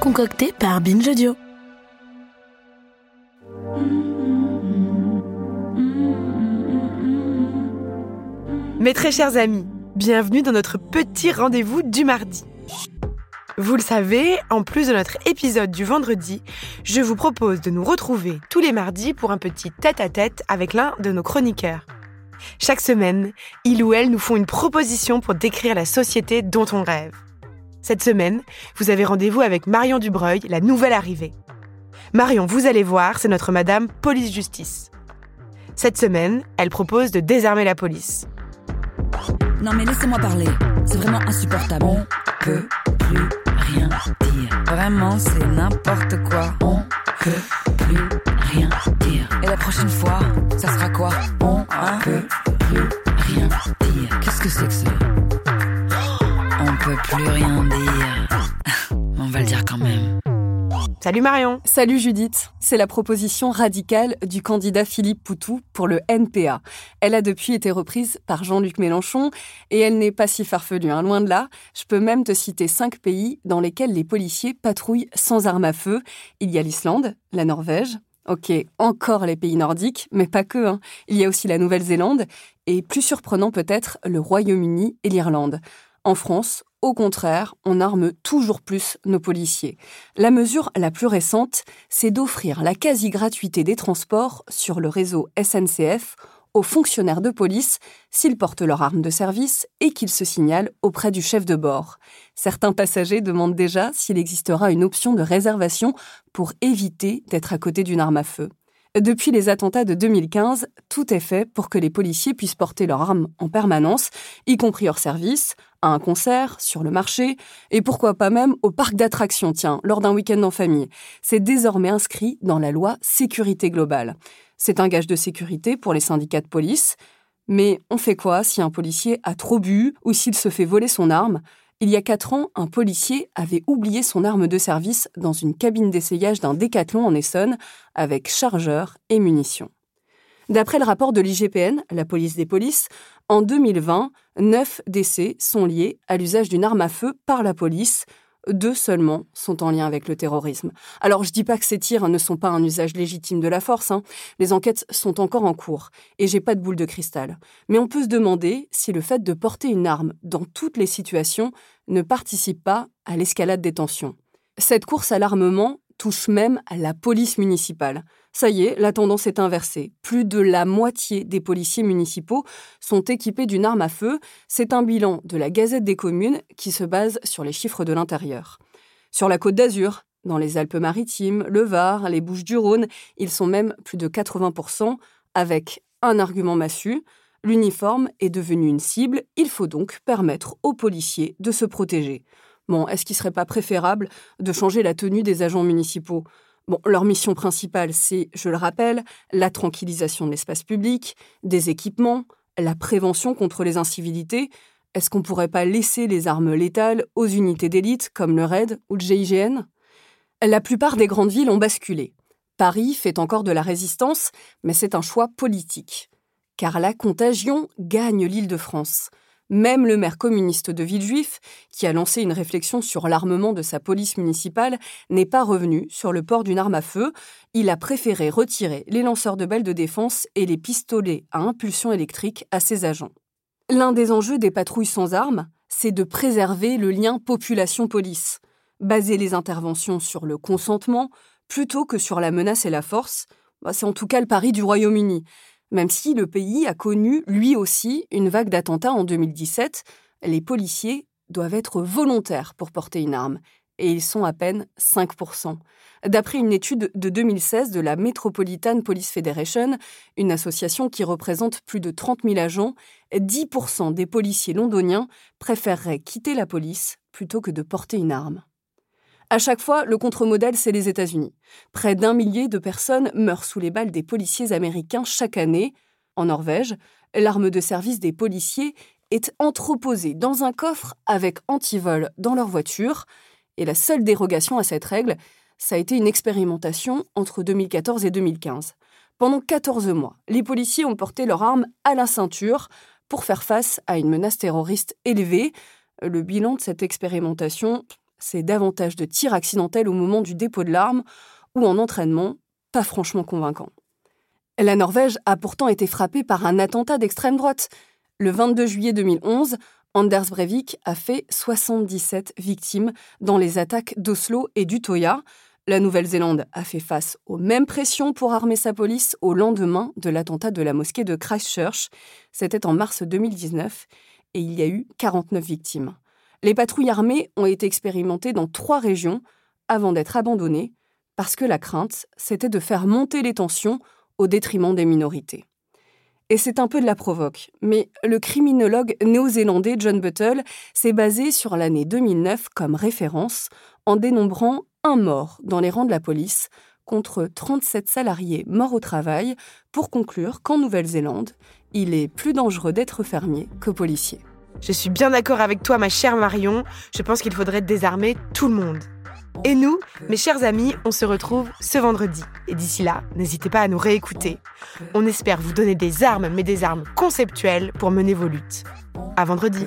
concocté par Binge. Mes très chers amis, bienvenue dans notre petit rendez-vous du mardi. Vous le savez, en plus de notre épisode du vendredi, je vous propose de nous retrouver tous les mardis pour un petit tête-à-tête avec l'un de nos chroniqueurs. Chaque semaine, il ou elle nous font une proposition pour décrire la société dont on rêve. Cette semaine, vous avez rendez-vous avec Marion Dubreuil, la nouvelle arrivée. Marion, vous allez voir, c'est notre Madame Police Justice. Cette semaine, elle propose de désarmer la police. Non mais laissez-moi parler, c'est vraiment insupportable. On peut plus rien dire. Vraiment, c'est n'importe quoi. On peut plus rien dire. Et la prochaine fois, ça sera quoi? Salut Marion Salut Judith, c'est la proposition radicale du candidat Philippe Poutou pour le NPA. Elle a depuis été reprise par Jean-Luc Mélenchon et elle n'est pas si farfelue, hein. loin de là. Je peux même te citer cinq pays dans lesquels les policiers patrouillent sans armes à feu. Il y a l'Islande, la Norvège, Ok, encore les pays nordiques, mais pas que. Hein. Il y a aussi la Nouvelle-Zélande et, plus surprenant peut-être, le Royaume-Uni et l'Irlande. En France, au contraire, on arme toujours plus nos policiers. La mesure la plus récente, c'est d'offrir la quasi-gratuité des transports sur le réseau SNCF aux fonctionnaires de police s'ils portent leur arme de service et qu'ils se signalent auprès du chef de bord. Certains passagers demandent déjà s'il existera une option de réservation pour éviter d'être à côté d'une arme à feu. Depuis les attentats de 2015, tout est fait pour que les policiers puissent porter leur arme en permanence, y compris hors service, à un concert, sur le marché, et pourquoi pas même au parc d'attractions, tiens, lors d'un week-end en famille. C'est désormais inscrit dans la loi sécurité globale. C'est un gage de sécurité pour les syndicats de police. Mais on fait quoi si un policier a trop bu ou s'il se fait voler son arme? Il y a quatre ans, un policier avait oublié son arme de service dans une cabine d'essayage d'un décathlon en Essonne avec chargeur et munitions. D'après le rapport de l'IGPN, la police des polices, en 2020, neuf décès sont liés à l'usage d'une arme à feu par la police, deux seulement sont en lien avec le terrorisme. Alors je dis pas que ces tirs ne sont pas un usage légitime de la force, hein. les enquêtes sont encore en cours, et j'ai pas de boule de cristal. Mais on peut se demander si le fait de porter une arme dans toutes les situations ne participe pas à l'escalade des tensions. Cette course à l'armement touche même à la police municipale. Ça y est, la tendance est inversée. Plus de la moitié des policiers municipaux sont équipés d'une arme à feu. C'est un bilan de la Gazette des communes qui se base sur les chiffres de l'intérieur. Sur la côte d'Azur, dans les Alpes-Maritimes, le Var, les Bouches-du-Rhône, ils sont même plus de 80%, avec un argument massu. L'uniforme est devenu une cible, il faut donc permettre aux policiers de se protéger. Est-ce qu'il ne serait pas préférable de changer la tenue des agents municipaux? Leur mission principale, c'est, je le rappelle, la tranquillisation de l'espace public, des équipements, la prévention contre les incivilités. Est-ce qu'on ne pourrait pas laisser les armes létales aux unités d'élite comme le RAID ou le GIGN La plupart des grandes villes ont basculé. Paris fait encore de la résistance, mais c'est un choix politique. Car la contagion gagne l'île de France. Même le maire communiste de Villejuif, qui a lancé une réflexion sur l'armement de sa police municipale, n'est pas revenu sur le port d'une arme à feu. Il a préféré retirer les lanceurs de balles de défense et les pistolets à impulsion électrique à ses agents. L'un des enjeux des patrouilles sans armes, c'est de préserver le lien population-police, baser les interventions sur le consentement plutôt que sur la menace et la force. Bah, c'est en tout cas le pari du Royaume-Uni même si le pays a connu lui aussi une vague d'attentats en 2017. Les policiers doivent être volontaires pour porter une arme, et ils sont à peine 5%. D'après une étude de 2016 de la Metropolitan Police Federation, une association qui représente plus de 30 000 agents, 10% des policiers londoniens préféreraient quitter la police plutôt que de porter une arme. À chaque fois, le contre-modèle, c'est les États-Unis. Près d'un millier de personnes meurent sous les balles des policiers américains chaque année. En Norvège, l'arme de service des policiers est entreposée dans un coffre avec antivol dans leur voiture. Et la seule dérogation à cette règle, ça a été une expérimentation entre 2014 et 2015. Pendant 14 mois, les policiers ont porté leur arme à la ceinture pour faire face à une menace terroriste élevée. Le bilan de cette expérimentation, c'est davantage de tirs accidentels au moment du dépôt de l'arme ou en entraînement, pas franchement convaincant. La Norvège a pourtant été frappée par un attentat d'extrême droite. Le 22 juillet 2011, Anders Breivik a fait 77 victimes dans les attaques d'Oslo et d'Utoya. La Nouvelle-Zélande a fait face aux mêmes pressions pour armer sa police au lendemain de l'attentat de la mosquée de Christchurch. C'était en mars 2019 et il y a eu 49 victimes. Les patrouilles armées ont été expérimentées dans trois régions avant d'être abandonnées parce que la crainte, c'était de faire monter les tensions au détriment des minorités. Et c'est un peu de la provoque, mais le criminologue néo-zélandais John Buttle s'est basé sur l'année 2009 comme référence en dénombrant un mort dans les rangs de la police contre 37 salariés morts au travail pour conclure qu'en Nouvelle-Zélande, il est plus dangereux d'être fermier que policier. Je suis bien d'accord avec toi, ma chère Marion. Je pense qu'il faudrait désarmer tout le monde. Et nous, mes chers amis, on se retrouve ce vendredi. Et d'ici là, n'hésitez pas à nous réécouter. On espère vous donner des armes, mais des armes conceptuelles pour mener vos luttes. À vendredi.